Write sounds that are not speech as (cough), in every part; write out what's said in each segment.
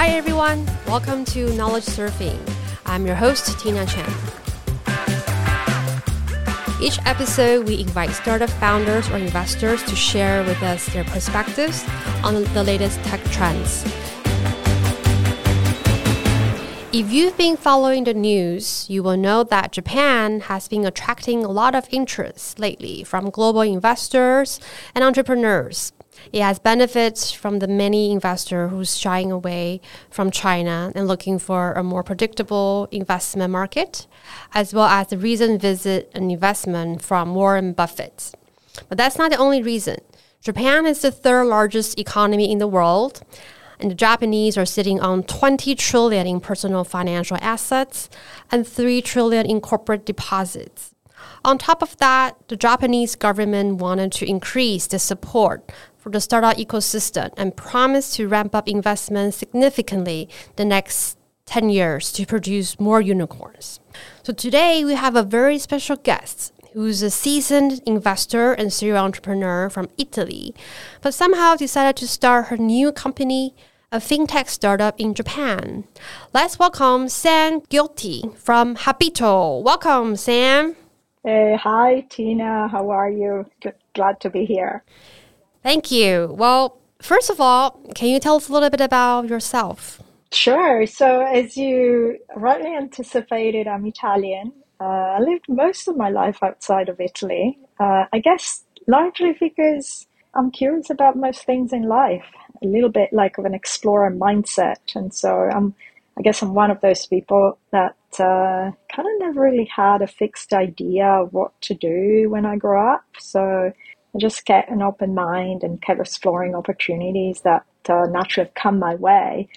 Hi everyone, welcome to Knowledge Surfing. I'm your host, Tina Chen. Each episode, we invite startup founders or investors to share with us their perspectives on the latest tech trends. If you've been following the news, you will know that Japan has been attracting a lot of interest lately from global investors and entrepreneurs. It has benefits from the many investors who's shying away from China and looking for a more predictable investment market, as well as the recent visit and investment from Warren Buffett. But that's not the only reason. Japan is the third largest economy in the world, and the Japanese are sitting on 20 trillion in personal financial assets and 3 trillion in corporate deposits. On top of that, the Japanese government wanted to increase the support for the startup ecosystem and promised to ramp up investment significantly the next 10 years to produce more unicorns. So today we have a very special guest who's a seasoned investor and serial entrepreneur from Italy, but somehow decided to start her new company, a fintech startup in Japan. Let's welcome Sam Ghiotti from Habitto. Welcome, Sam. Hey, hi, Tina. How are you? Glad to be here. Thank you. Well, first of all, can you tell us a little bit about yourself? Sure. So, as you rightly anticipated, I'm Italian. Uh, I lived most of my life outside of Italy. Uh, I guess largely because I'm curious about most things in life, a little bit like of an explorer mindset. And so I'm, I guess I'm one of those people that uh, kind of never really had a fixed idea of what to do when I grow up. So Just kept an open mind and kept exploring opportunities that uh, naturally have come my way.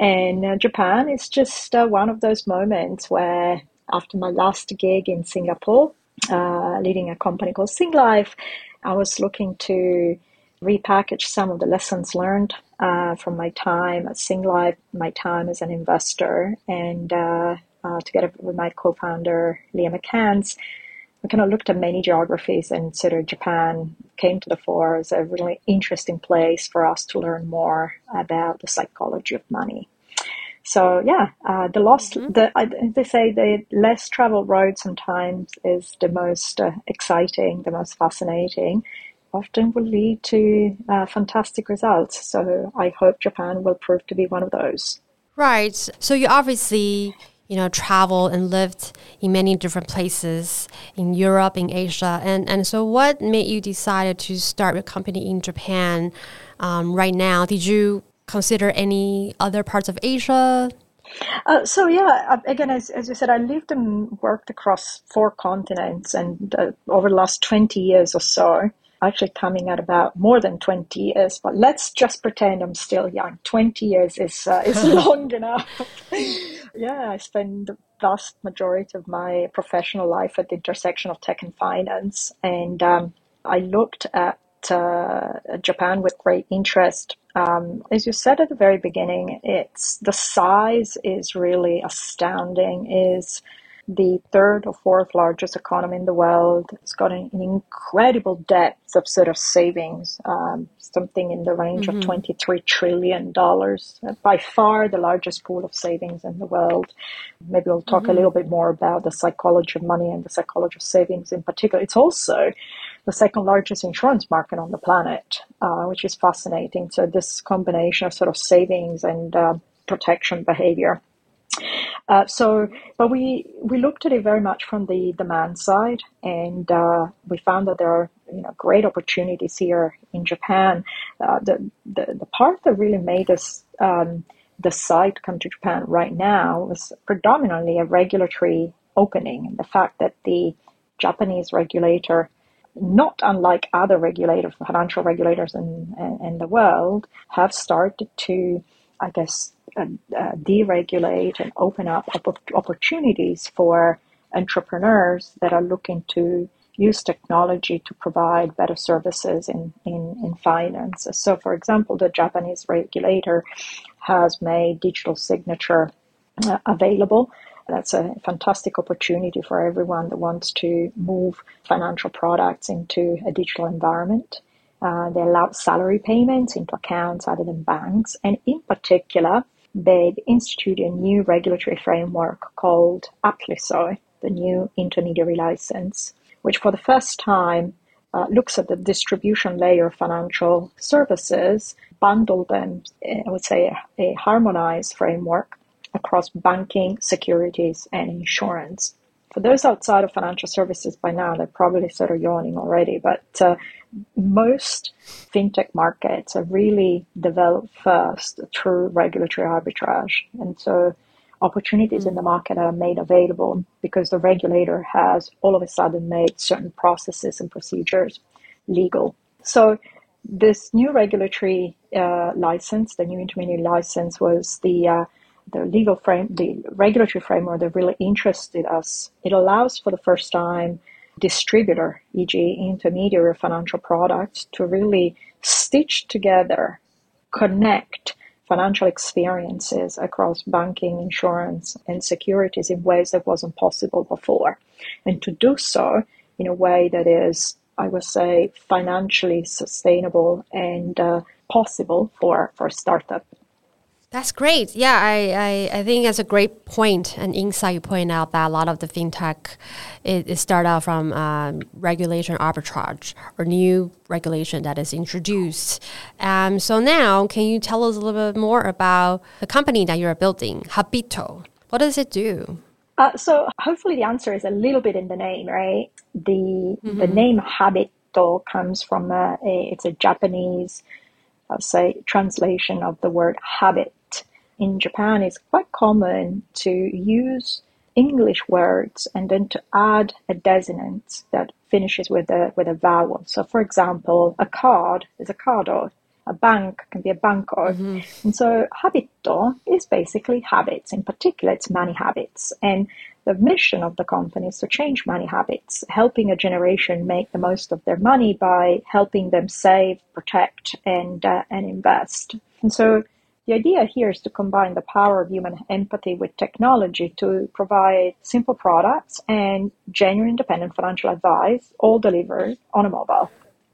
And uh, Japan is just uh, one of those moments where, after my last gig in Singapore, uh, leading a company called Singlife, I was looking to repackage some of the lessons learned uh, from my time at Singlife, my time as an investor, and uh, together with my co-founder Leah McCants, we kind of looked at many geographies and sort of Japan came to the fore as a really interesting place for us to learn more about the psychology of money. So yeah, uh, the lost, mm-hmm. the uh, they say the less traveled road sometimes is the most uh, exciting, the most fascinating. Often will lead to uh, fantastic results. So I hope Japan will prove to be one of those. Right. So you obviously you know, traveled and lived in many different places in Europe, in Asia. And, and so, what made you decide to start a company in Japan um, right now? Did you consider any other parts of Asia? Uh, so yeah, uh, again, as, as you said, I lived and worked across four continents, and uh, over the last twenty years or so, actually coming at about more than 20 years, but let's just pretend I'm still young. 20 years is, uh, is (laughs) long enough. (laughs) yeah, I spend the vast majority of my professional life at the intersection of tech and finance. And um, I looked at uh, Japan with great interest. Um, as you said at the very beginning, it's the size is really astounding. Is the third or fourth largest economy in the world. It's got an, incredible depth of sort of savings, um, something in the range mm-hmm. of $23 trillion. By far the largest pool of savings in the world. Maybe we'll talk mm-hmm. a little bit more about the psychology of money and the psychology of savings in particular. It's also the second largest insurance market on the planet, uh, which is fascinating. So this combination of sort of savings and uh, protection behavior uh, so, but we we looked at it very much from the demand side, and uh, we found that there are you know great opportunities here in Japan. Uh, the, the the part that really made us um, decide to come to Japan right now was predominantly a regulatory opening, and the fact that the Japanese regulator not unlike other regulators, financial regulators in, in, in the world, have started to, I guess, uh, uh, deregulate and open up opportunities for entrepreneurs that are looking to use technology to provide better services in, in, in finance. So, for example, the Japanese regulator has made digital signature uh, available. That's a fantastic opportunity for everyone that wants to move financial products into a digital environment. Uh, they allow salary payments into accounts other than banks, and in particular, they've instituted a new regulatory framework called APLISO, the new intermediary license, which for the first time uh, looks at the distribution layer of financial services, bundled them, I would say, a, a harmonized framework across banking, securities, and insurance. For those outside of financial services by now, they're probably sort of yawning already, but uh, most fintech markets are really developed first through regulatory arbitrage. And so opportunities in the market are made available because the regulator has all of a sudden made certain processes and procedures legal. So this new regulatory uh, license, the new intermediary license, was the uh, the legal frame, the regulatory framework that really interested us. It allows for the first time distributor, e.g., intermediary financial products, to really stitch together, connect financial experiences across banking, insurance, and securities in ways that wasn't possible before. And to do so in a way that is, I would say, financially sustainable and uh, possible for, for startup. That's great. Yeah, I, I, I think that's a great point and insight you point out that a lot of the fintech it, it start out from um, regulation arbitrage or new regulation that is introduced. Um, so now, can you tell us a little bit more about the company that you're building, Habitto? What does it do? Uh, so hopefully the answer is a little bit in the name, right? The mm-hmm. the name Habitto comes from a, a it's a Japanese, I'll say, translation of the word habit in Japan, it's quite common to use English words and then to add a desinent that finishes with a with a vowel. So, for example, a card is a cardo. A bank can be a banco. Mm-hmm. And so, habito is basically habits. In particular, it's money habits. And the mission of the company is to change money habits, helping a generation make the most of their money by helping them save, protect, and uh, and invest. And so the idea here is to combine the power of human empathy with technology to provide simple products and genuine independent financial advice, all delivered on a mobile.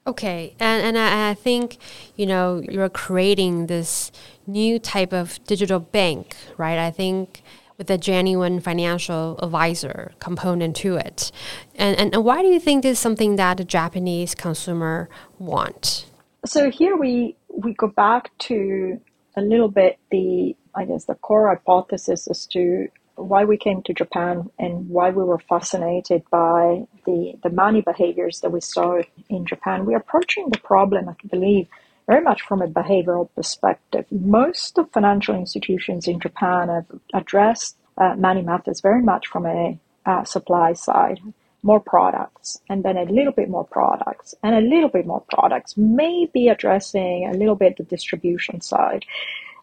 Okay, and and I, I, think you know you're creating this new type of digital bank, right? I think with a genuine financial advisor component to it, and and why do you think this is something that the Japanese consumer want? So here we we go back to a little bit the, I guess, the core hypothesis as to why we came to Japan and why we were fascinated by the, the money behaviors that we saw in Japan. We're approaching the problem, I believe, very much from a behavioral perspective. Most of financial institutions in Japan have addressed uh, money methods very much from a uh, supply side more products and then a little bit more products and a little bit more products, maybe addressing a little bit the distribution side.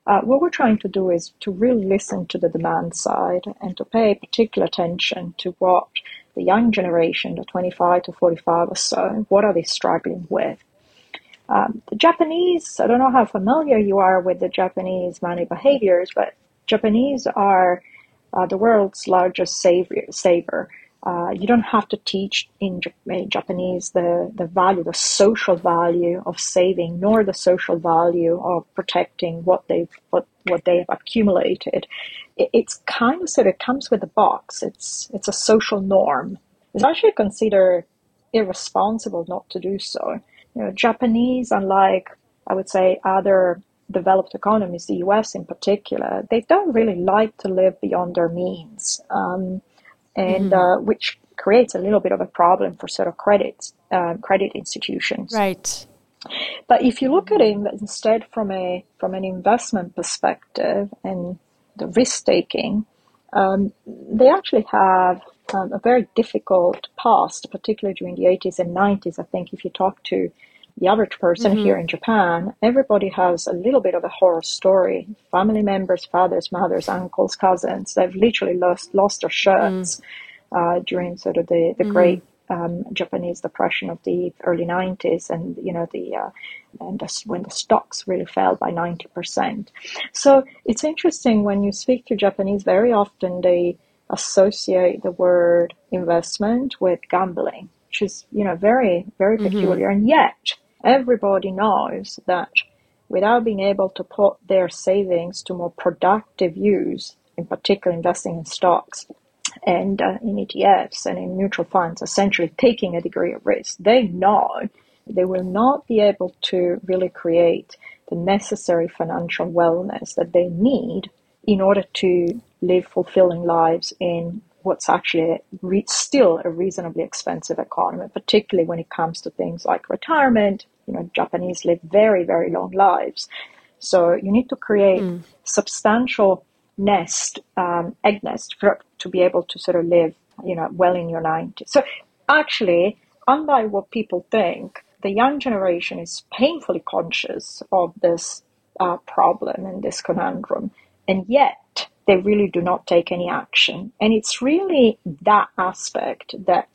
Uh, what we're trying to do is to really listen to the demand side and to pay particular attention to what the young generation, the 25 to 45 or so, what are they struggling with? Um, the Japanese, I don't know how familiar you are with the Japanese money behaviors, but Japanese are uh, the world's largest saver. saver. Uh, you don't have to teach in Japanese the, the value, the social value of saving, nor the social value of protecting what they've what, what they have accumulated. It, it's kind of sort of comes with a box. It's it's a social norm. It's actually considered irresponsible not to do so. You know, Japanese, unlike I would say other developed economies, the U.S. in particular, they don't really like to live beyond their means. Um, and mm-hmm. uh, which creates a little bit of a problem for sort of credit uh, credit institutions. Right. But if you look at it instead from a from an investment perspective and the risk taking, um, they actually have um, a very difficult past, particularly during the 80s and 90s. I think if you talk to the average person mm-hmm. here in Japan, everybody has a little bit of a horror story. Family members, fathers, mothers, uncles, cousins, they've literally lost lost their shirts mm. uh, during sort of the, the mm. great um, Japanese depression of the early 90s and, you know, the, uh, and the, when the stocks really fell by 90%. So it's interesting when you speak to Japanese, very often they associate the word investment with gambling, which is, you know, very, very mm-hmm. peculiar. And yet, everybody knows that without being able to put their savings to more productive use, in particular investing in stocks and uh, in ETFs and in mutual funds, essentially taking a degree of risk, they know they will not be able to really create the necessary financial wellness that they need in order to live fulfilling lives in what's actually re- still a reasonably expensive economy, particularly when it comes to things like retirement. You know, Japanese live very, very long lives. So you need to create mm. substantial nest, um, egg nest, for, to be able to sort of live, you know, well in your 90s. So actually, unlike what people think, the young generation is painfully conscious of this uh, problem and this conundrum, and yet they really do not take any action. And it's really that aspect that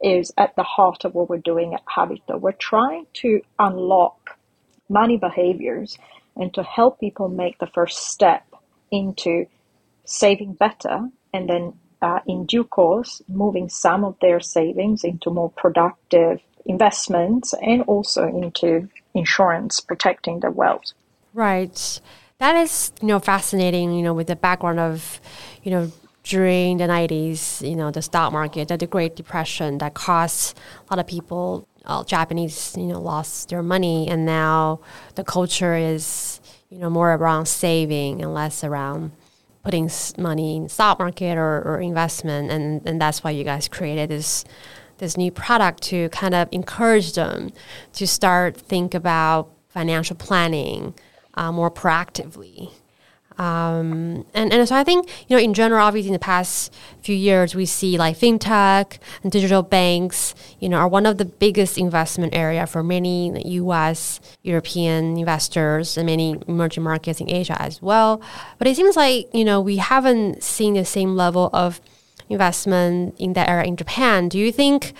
is at the heart of what we're doing at Habitto. We're trying to unlock money behaviors and to help people make the first step into saving better and then uh, in due course moving some of their savings into more productive investments and also into insurance protecting their wealth. Right. That is, you know, fascinating, you know, with the background of, you know, during the 90s, you know, the stock market, the Great Depression that caused a lot of people, uh, Japanese, you know, lost their money. And now the culture is, you know, more around saving and less around putting money in stock market or, or investment. And, and that's why you guys created this this new product to kind of encourage them to start think about financial planning uh, more proactively. Um, and, and so I think, you know, in general, obviously in the past few years, we see like fintech and digital banks, you know, are one of the biggest investment area for many U.S., European investors and many emerging markets in Asia as well. But it seems like, you know, we haven't seen the same level of investment in that area in Japan. Do you think,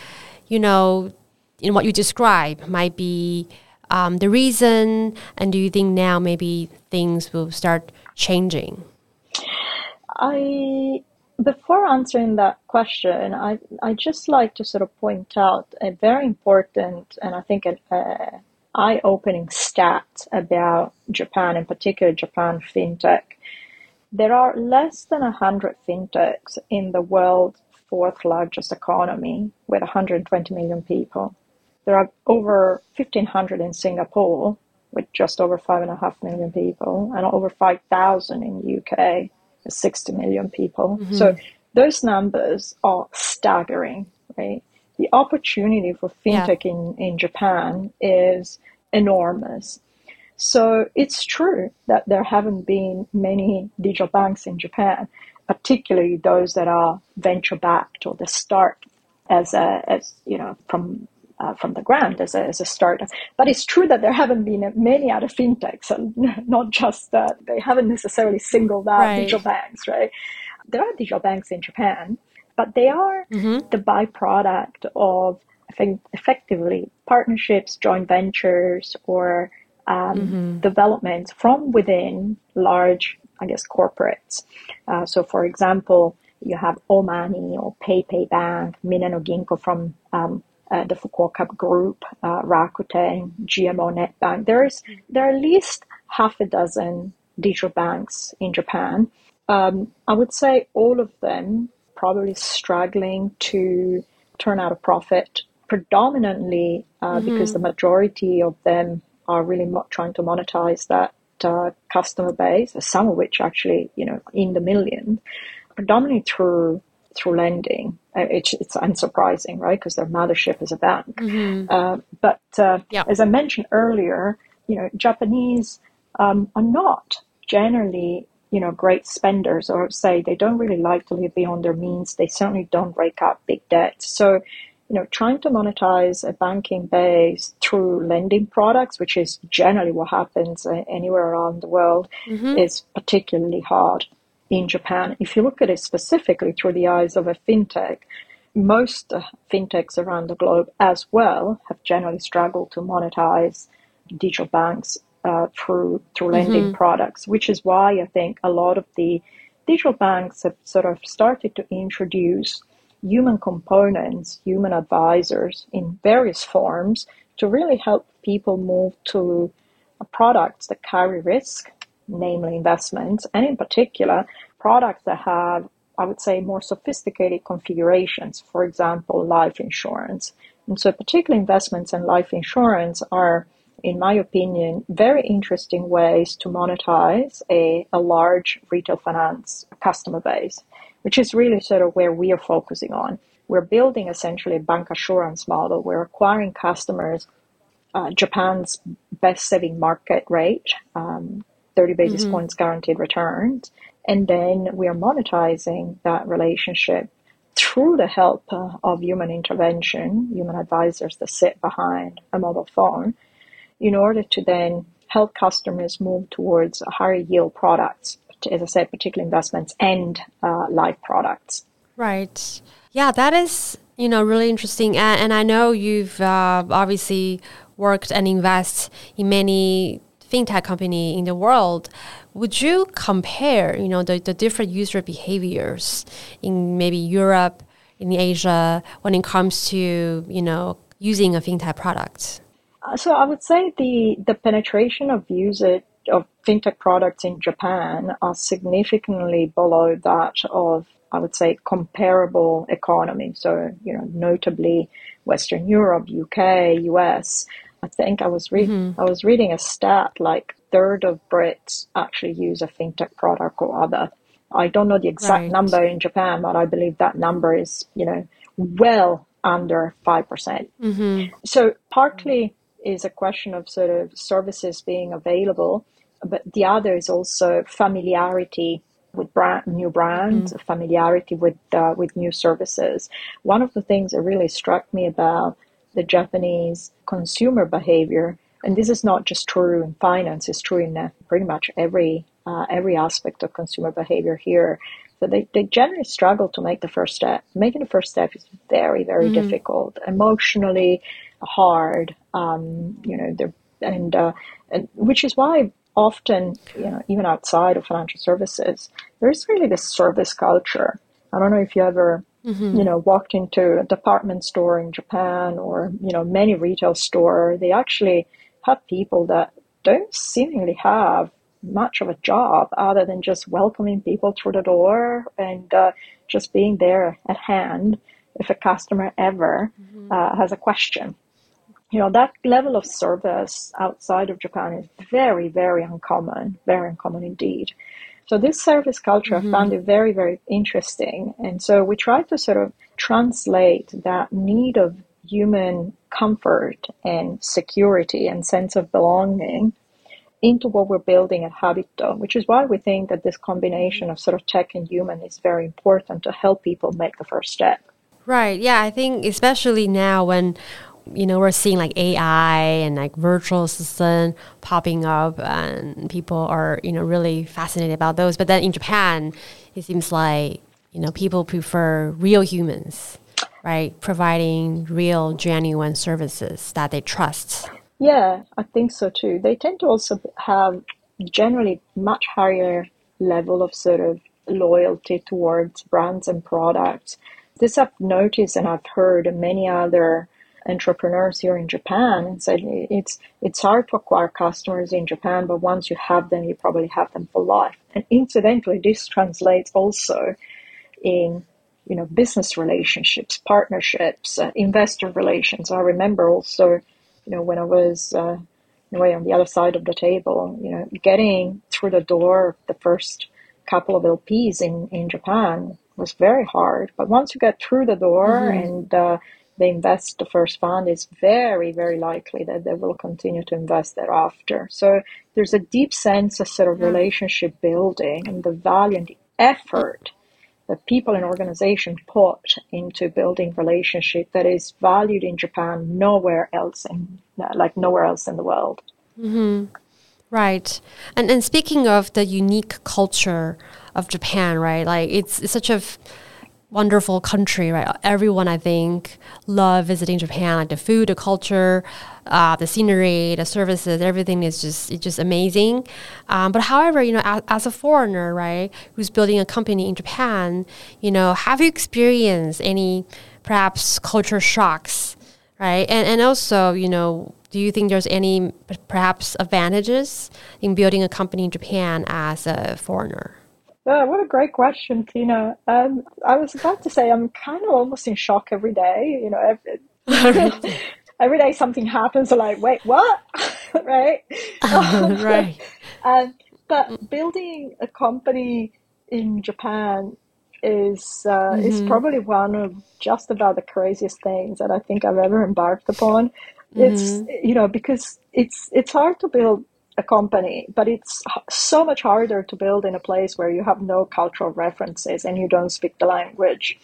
you know, in what you describe might be um, the reason? And do you think now maybe things will start changing? I before answering that question, I I just like to sort of point out a very important and I think an eye-opening stat about Japan, in particular Japan fintech. There are less than 100 fintechs in the world's fourth largest economy with 120 million people. There are over 1,500 in Singapore with just over 5.5 million people and over 5,000 in the UK with 60 million people. Mm-hmm. So those numbers are staggering, right? The opportunity for fintech yeah. in, in Japan is enormous. So it's true that there haven't been many digital banks in Japan, particularly those that are venture backed or that start as a, as you know, from uh, from the ground as a, as a startup. But it's true that there haven't been many other fintechs, and (laughs) not just that they haven't necessarily singled out right. digital banks, right? There are digital banks in Japan, but they are mm-hmm. the byproduct of I think effectively partnerships, joint ventures, or um, mm-hmm. developments from within large, I guess, corporates. Uh, so, for example, you have Omani or PayPay Bank, Minna no Ginko from um, uh, the Fukuoka Group, uh, Rakuten, GMO NetBank. There is there are at least half a dozen digital banks in Japan. Um, I would say all of them probably struggling to turn out a profit, predominantly uh, mm-hmm. because the majority of them are really mo- trying to monetize that uh, customer base, some of which actually, you know, in the millions, predominantly through through lending. Uh, it's, it's unsurprising, right? Because their mothership is a bank. Mm-hmm. Uh, but uh, yeah. as I mentioned earlier, you know, Japanese um, are not generally, you know, great spenders, or say they don't really like to live beyond their means. They certainly don't rake up big debts. So you know, trying to monetize a banking base through lending products, which is generally what happens anywhere around the world, mm-hmm. is particularly hard in Japan. If you look at it specifically through the eyes of a fintech, most fintechs around the globe as well have generally struggled to monetize digital banks uh, through through lending mm-hmm. products, which is why I think a lot of the digital banks have sort of started to introduce human components, human advisors in various forms to really help people move to products that carry risk, namely investments, and in particular, products that have, I would say, more sophisticated configurations, for example, life insurance. And so, particularly investments and life insurance are, in my opinion, very interesting ways to monetize a, a large retail finance customer base, which is really sort of where we are focusing on. We're building essentially a bancassurance model. We're acquiring customers uh, Japan's best saving market rate, um, 30 basis mm-hmm. points guaranteed returns. And then we are monetizing that relationship through the help uh, of human intervention, human advisors that sit behind a mobile phone, in order to then help customers move towards higher yield products, as I said, particularly investments and uh, life products. Right. Yeah, that is you know really interesting, and, and I know you've uh, obviously worked and invest in many fintech company in the world. Would you compare you know the, the different user behaviors in maybe Europe, in Asia, when it comes to you know using a fintech product? Uh, so I would say the the penetration of usage of fintech products in Japan are significantly below that of I would say, comparable economy. So, you know, notably Western Europe, UK, US. I think I was reading mm-hmm. I was reading a stat like third of Brits actually use a fintech product or other. I don't know the exact right. number in Japan, but I believe that number is, you know, well under 5%. percent mm hmm So partly is a question of sort of services being available, but the other is also familiarity with brand, new brands, mm-hmm. familiarity with uh, with new services. One of the things that really struck me about the Japanese consumer behavior, and this is not just true in finance; it's true in uh, pretty much every uh, every aspect of consumer behavior here. So they, they generally struggle to make the first step. Making the first step is very, very mm-hmm. difficult, emotionally hard. Um, you know, and, uh, and which is why often, you know, even outside of financial services, there's really this service culture. I don't know if you ever, mm-hmm. you know, walked into a department store in Japan or, you know, many retail store. They actually have people that don't seemingly have much of a job other than just welcoming people through the door and uh, just being there at hand if a customer ever mm-hmm. uh, has a question you know that level of service outside of Japan is very very uncommon, very uncommon indeed. So this service culture mm-hmm. I found it very very interesting, and so we try to sort of translate that need of human comfort and security and sense of belonging into what we're building at Habitto, which is why we think that this combination of sort of tech and human is very important to help people make the first step. Right. Yeah. I think especially now when you know, we're seeing like AI and like virtual assistant popping up, and people are, you know, really fascinated about those. But then in Japan, it seems like, you know, people prefer real humans, right? Providing real, genuine services that they trust. Yeah, I think so too. They tend to also have generally much higher level of sort of loyalty towards brands and products. This I've noticed and I've heard many other entrepreneurs here in Japan and said it's it's hard to acquire customers in Japan, but once you have them, you probably have them for life. And incidentally, this translates also in you know business relationships, partnerships, uh, investor relations. I remember also, you know, when I was uh, in a way on the other side of the table, you know, getting through the door the first couple of LPs in in Japan was very hard. But once you get through the door mm-hmm. and uh, they invest the first fund, it's very, very likely that they will continue to invest thereafter. So there's a deep sense of sort of relationship building and the value and the effort that people and organizations put into building relationship that is valued in Japan nowhere else in like nowhere else in the world. Mm-hmm. Right. And and speaking of the unique culture of Japan, right? Like it's, it's such a wonderful country, right? Everyone, I think, love visiting Japan. Like the food, the culture, uh, the scenery, the services, everything is just it's just amazing. Um, but however, you know, as, as, a foreigner, right, who's building a company in Japan, you know, have you experienced any perhaps culture shocks, right? And and also, you know, do you think there's any perhaps advantages in building a company in Japan as a foreigner? Oh, what a great question, Tina. Um, I was about to say I'm kind of almost in shock every day. You know, every, (laughs) every day something happens. I'm like, wait, what? (laughs) right? (laughs) right. Um, but building a company in Japan is uh, mm-hmm. is probably one of just about the craziest things that I think I've ever embarked upon. Mm-hmm. It's you know because it's it's hard to build a company, but it's so much harder to build in a place where you have no cultural references and you don't speak the language.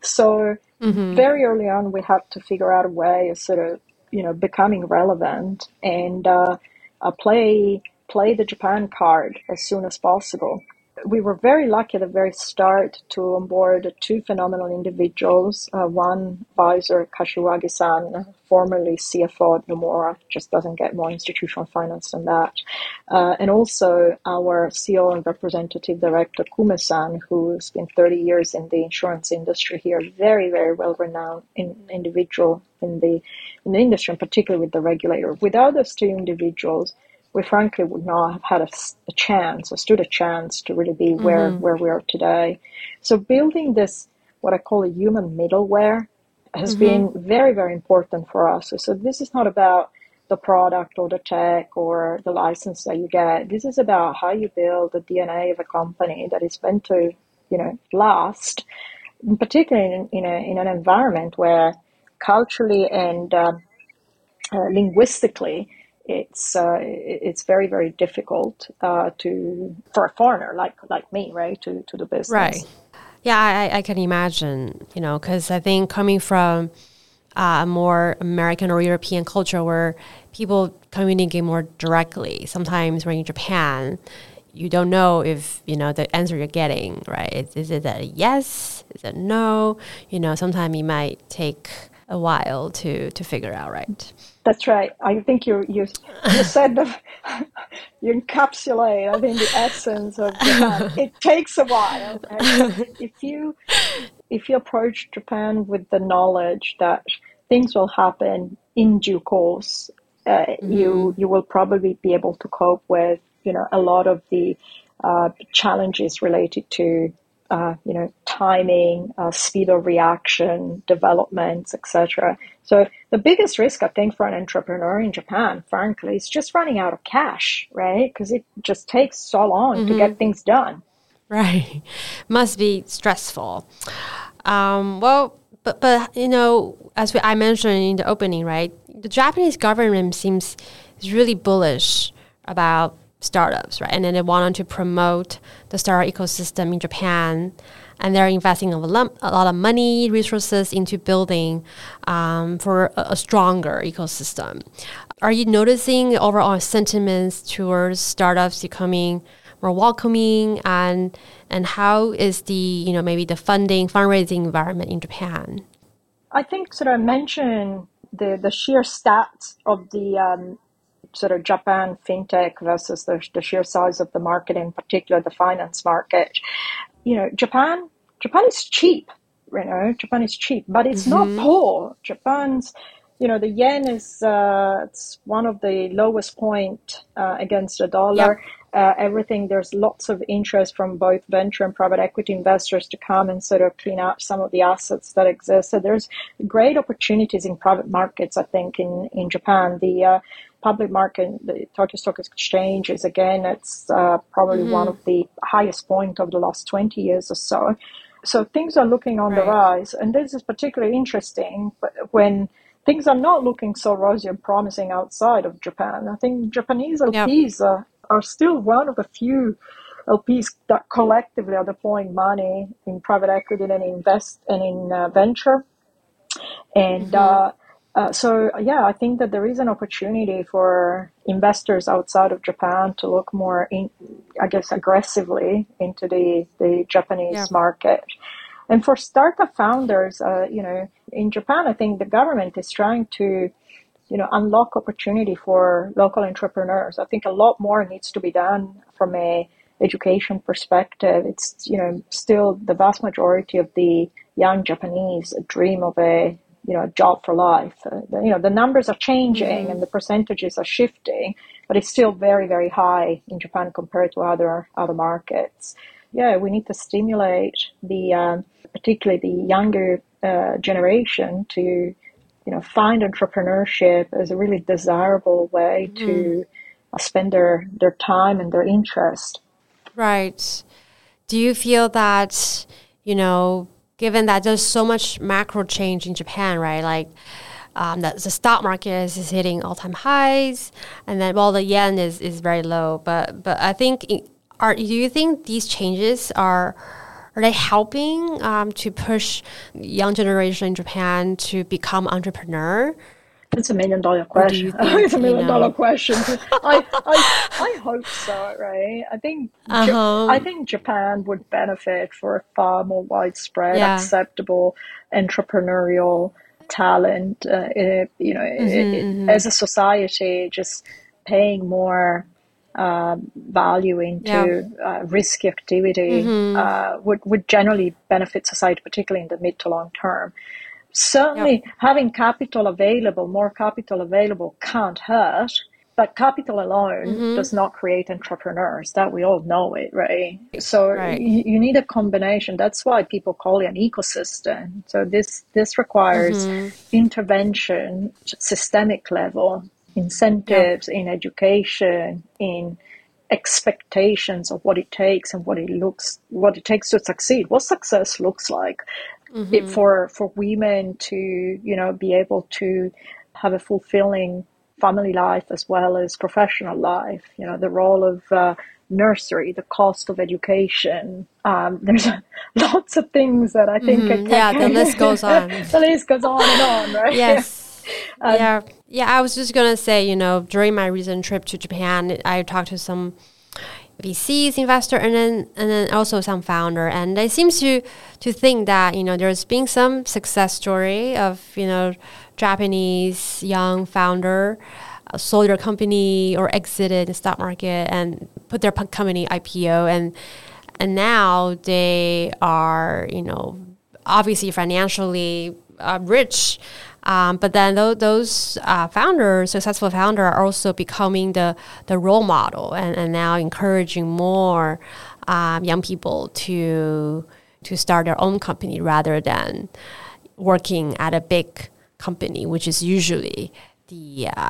So mm-hmm. very early on, we had to figure out a way of sort of you know becoming relevant and uh, uh, play play the Japan card as soon as possible we were very lucky at the very start to onboard two phenomenal individuals. Uh, one advisor, Kashiwagi-san, formerly CFO at Nomura, just doesn't get more institutional finance than that. Uh, and also our CEO and representative director, Kume-san, who's been 30 years in the insurance industry here, very, very well-renowned in, individual in the, in the industry, and particularly with the regulator. Without those two individuals, we frankly would not have had a, a chance or stood a chance to really be where, mm-hmm. where we are today. So building this, what I call a human middleware, has mm-hmm. been very, very important for us. So, so this is not about the product or the tech or the license that you get. This is about how you build the DNA of a company that is meant to, you know, last, particularly in, in, a, in an environment where culturally and uh, uh, linguistically it's uh, it's very very difficult uh, to for a foreigner like like me right to to do business. Right. Yeah I, I can imagine you know because I think coming from uh, a more American or European culture where people communicate more directly sometimes when you're in Japan you don't know if you know the answer you're getting right? Is, is it a yes? Is it no? You know sometimes it might take a while to to figure out right that's right. I think you you you said the, (laughs) you encapsulate. I think the essence of Japan. (laughs) It takes a while. If you if you approach Japan with the knowledge that things will happen in due course, uh, mm-hmm. you you will probably be able to cope with you know a lot of the uh, challenges related to uh, you know, timing, uh, speed of reaction, developments, etc. So the biggest risk, I think, for an entrepreneur in Japan, frankly, is just running out of cash, right? Because it just takes so long mm-hmm. to get mm-hmm. things done. Right, (laughs) must be stressful. Um, well, but but you know, as we, I mentioned in the opening, right, the Japanese government seems really bullish about startups, right? And then they wanted to promote the startup ecosystem in Japan. And they're investing a lot, a lot of money, resources into building um, for a, a, stronger ecosystem. Are you noticing overall sentiments towards startups becoming more welcoming? And and how is the you know maybe the funding fundraising environment in Japan? I think sort of mention the the sheer stats of the um, sort of Japan fintech versus the, the sheer size of the market, in particular the finance market. You know, Japan Japan is cheap. You know, Japan is cheap, but it's mm-hmm. not poor. Japan's you know the yen is uh, it's one of the lowest point uh, against the dollar. Yep. Uh, everything there's lots of interest from both venture and private equity investors to come and sort of clean up some of the assets that exist. So there's great opportunities in private markets. I think in in Japan the uh, public market, the Tokyo Stock Exchange is again, it's uh, probably mm-hmm. one of the highest point of the last 20 years or so. So things are looking on right. the rise. And this is particularly interesting when things are not looking so rosy and promising outside of Japan. I think Japanese LPs yep. are, are still one of the few LPs that collectively are deploying money in private equity and invest and in uh, venture. And mm-hmm. uh, uh, so yeah, I think that there is an opportunity for investors outside of Japan to look more, in, I guess, aggressively into the the Japanese yeah. market. And for startup founders, uh, you know, in Japan, I think the government is trying to, you know, unlock opportunity for local entrepreneurs. I think a lot more needs to be done from a education perspective. It's you know still the vast majority of the young Japanese dream of a you know, a job for life. Uh, you know, the numbers are changing mm-hmm. and the percentages are shifting, but it's still very, very high in Japan compared to other other markets. Yeah, we need to stimulate the, um, particularly the younger uh, generation to, you know, find entrepreneurship as a really desirable way mm-hmm. to uh, spend their their time and their interest. Right. Do you feel that you know given that there's so much macro change in Japan, right? Like um, the, the stock market is, is hitting all time highs, and then well, the yen is, is very low. But but I think are do you think these changes are are they helping um, to push young generation in Japan to become entrepreneur? It's a million dollar question. (laughs) It's a million dollar question. (laughs) I, I, I hope so, right? I think uh-huh. I think Japan would benefit for a far more widespread, yeah. acceptable entrepreneurial talent. Uh, it, you know, mm-hmm, it, mm-hmm. as a society, just paying more uh, value into yeah. uh, risky activity mm-hmm. uh, would, would generally benefit society, particularly in the mid to long term. Certainly, yep. having capital available, more capital available, can't hurt. But capital alone mm-hmm. does not create entrepreneurs. That we all know it, right? So right. You, you, need a combination. That's why people call it an ecosystem. So this this requires mm-hmm. intervention, systemic level, incentives yep. in education, in expectations of what it takes and what it looks what it takes to succeed what success looks like mm-hmm. it, for for women to you know be able to have a fulfilling family life as well as professional life. You know, the role of uh, nursery, the cost of education. Um, (laughs) there's lots of things that I think. Mm-hmm. yeah, the list goes (laughs) on. the list goes on and on, right? Yes. (laughs) um, yeah. Yeah. I was just gonna say, you know, during my recent trip to Japan, I talked to some VCs, investor, and then and then also some founder, and they seem to to think that you know there's been some success story of you know Japanese young founder uh, sold their company or exited the stock market and put their company IPO, and and now they are you know obviously financially uh, rich um, but then th- those uh, founders, successful founder, are also becoming the, the role model and, and now encouraging more um, young people to to start their own company rather than working at a big company, which is usually the uh,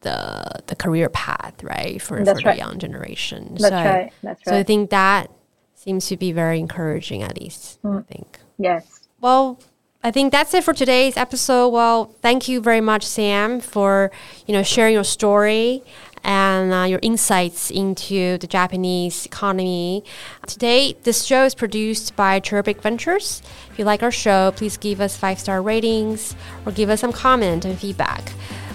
the the career path, right, for, for the young generation. That's so, right. That's right. So I think that seems to be very encouraging, at least. Mm. I think. Yes. Well, I think that's it for today's episode. Well, thank you very much, Sam, for you know sharing your story and uh, your insights into the Japanese economy. Today, this show is produced by Cherubic Ventures. If you like our show, please give us five star ratings or give us some comment and feedback.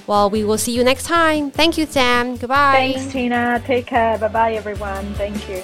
Well, we will see you next time. Thank you, Sam. Goodbye. Thanks, Tina. Take care. Bye bye, everyone. Thank you.